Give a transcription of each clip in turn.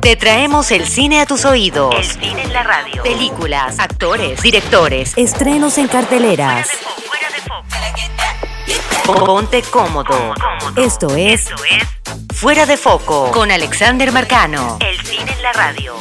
Te traemos el cine a tus oídos. El cine en la radio. Películas, actores, directores, estrenos en carteleras. Ponte cómodo. Esto es Fuera de Foco con Alexander Marcano. El cine en la radio.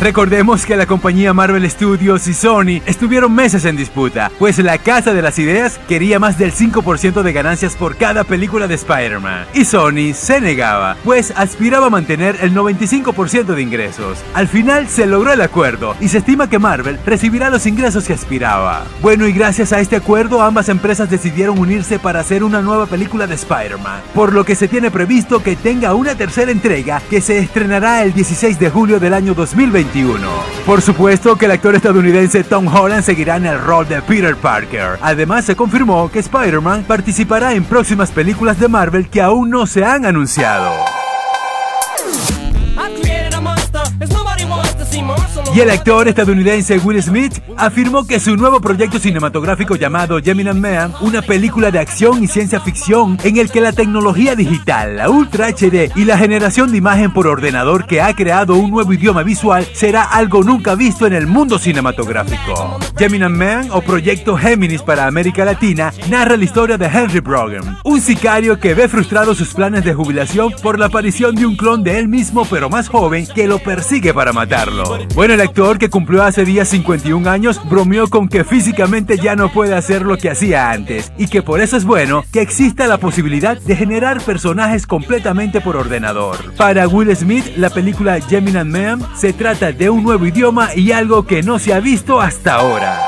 Recordemos que la compañía Marvel Studios y Sony estuvieron meses en disputa, pues la Casa de las Ideas quería más del 5% de ganancias por cada película de Spider-Man, y Sony se negaba, pues aspiraba a mantener el 95% de ingresos. Al final se logró el acuerdo, y se estima que Marvel recibirá los ingresos que aspiraba. Bueno, y gracias a este acuerdo ambas empresas decidieron unirse para hacer una nueva película de Spider-Man, por lo que se tiene previsto que tenga una tercera entrega que se estrenará el 16 de julio del año 2020 por supuesto que el actor estadounidense Tom Holland seguirá en el rol de Peter Parker. Además se confirmó que Spider-Man participará en próximas películas de Marvel que aún no se han anunciado. Y el actor estadounidense Will Smith afirmó que su nuevo proyecto cinematográfico llamado Gemini Man, una película de acción y ciencia ficción en el que la tecnología digital, la Ultra HD y la generación de imagen por ordenador que ha creado un nuevo idioma visual será algo nunca visto en el mundo cinematográfico. Gemini Man o Proyecto Géminis para América Latina narra la historia de Henry Brogan, un sicario que ve frustrados sus planes de jubilación por la aparición de un clon de él mismo pero más joven que lo persigue para matarlo. Bueno, el actor que cumplió hace días 51 años bromeó con que físicamente ya no puede hacer lo que hacía antes y que por eso es bueno que exista la posibilidad de generar personajes completamente por ordenador. Para Will Smith, la película Gemini Man se trata de un nuevo idioma y algo que no se ha visto hasta ahora.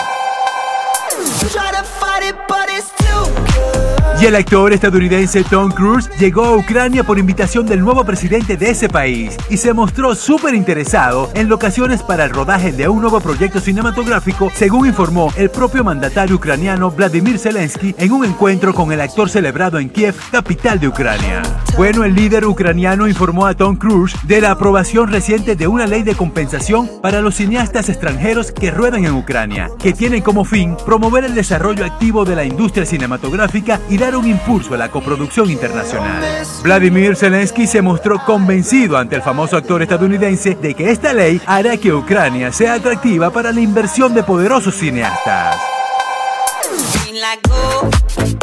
Y el actor estadounidense Tom Cruise llegó a Ucrania por invitación del nuevo presidente de ese país y se mostró súper interesado en locaciones para el rodaje de un nuevo proyecto cinematográfico, según informó el propio mandatario ucraniano Vladimir Zelensky en un encuentro con el actor celebrado en Kiev, capital de Ucrania. Bueno, el líder ucraniano informó a Tom Cruise de la aprobación reciente de una ley de compensación para los cineastas extranjeros que ruedan en Ucrania, que tiene como fin promover el desarrollo activo de la industria cinematográfica y dar un impulso a la coproducción internacional. Vladimir Zelensky se mostró convencido ante el famoso actor estadounidense de que esta ley hará que Ucrania sea atractiva para la inversión de poderosos cineastas.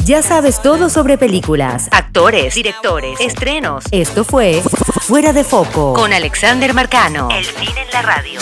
Ya sabes todo sobre películas, actores, directores, estrenos. Esto fue Fuera de Foco con Alexander Marcano. El cine en la radio.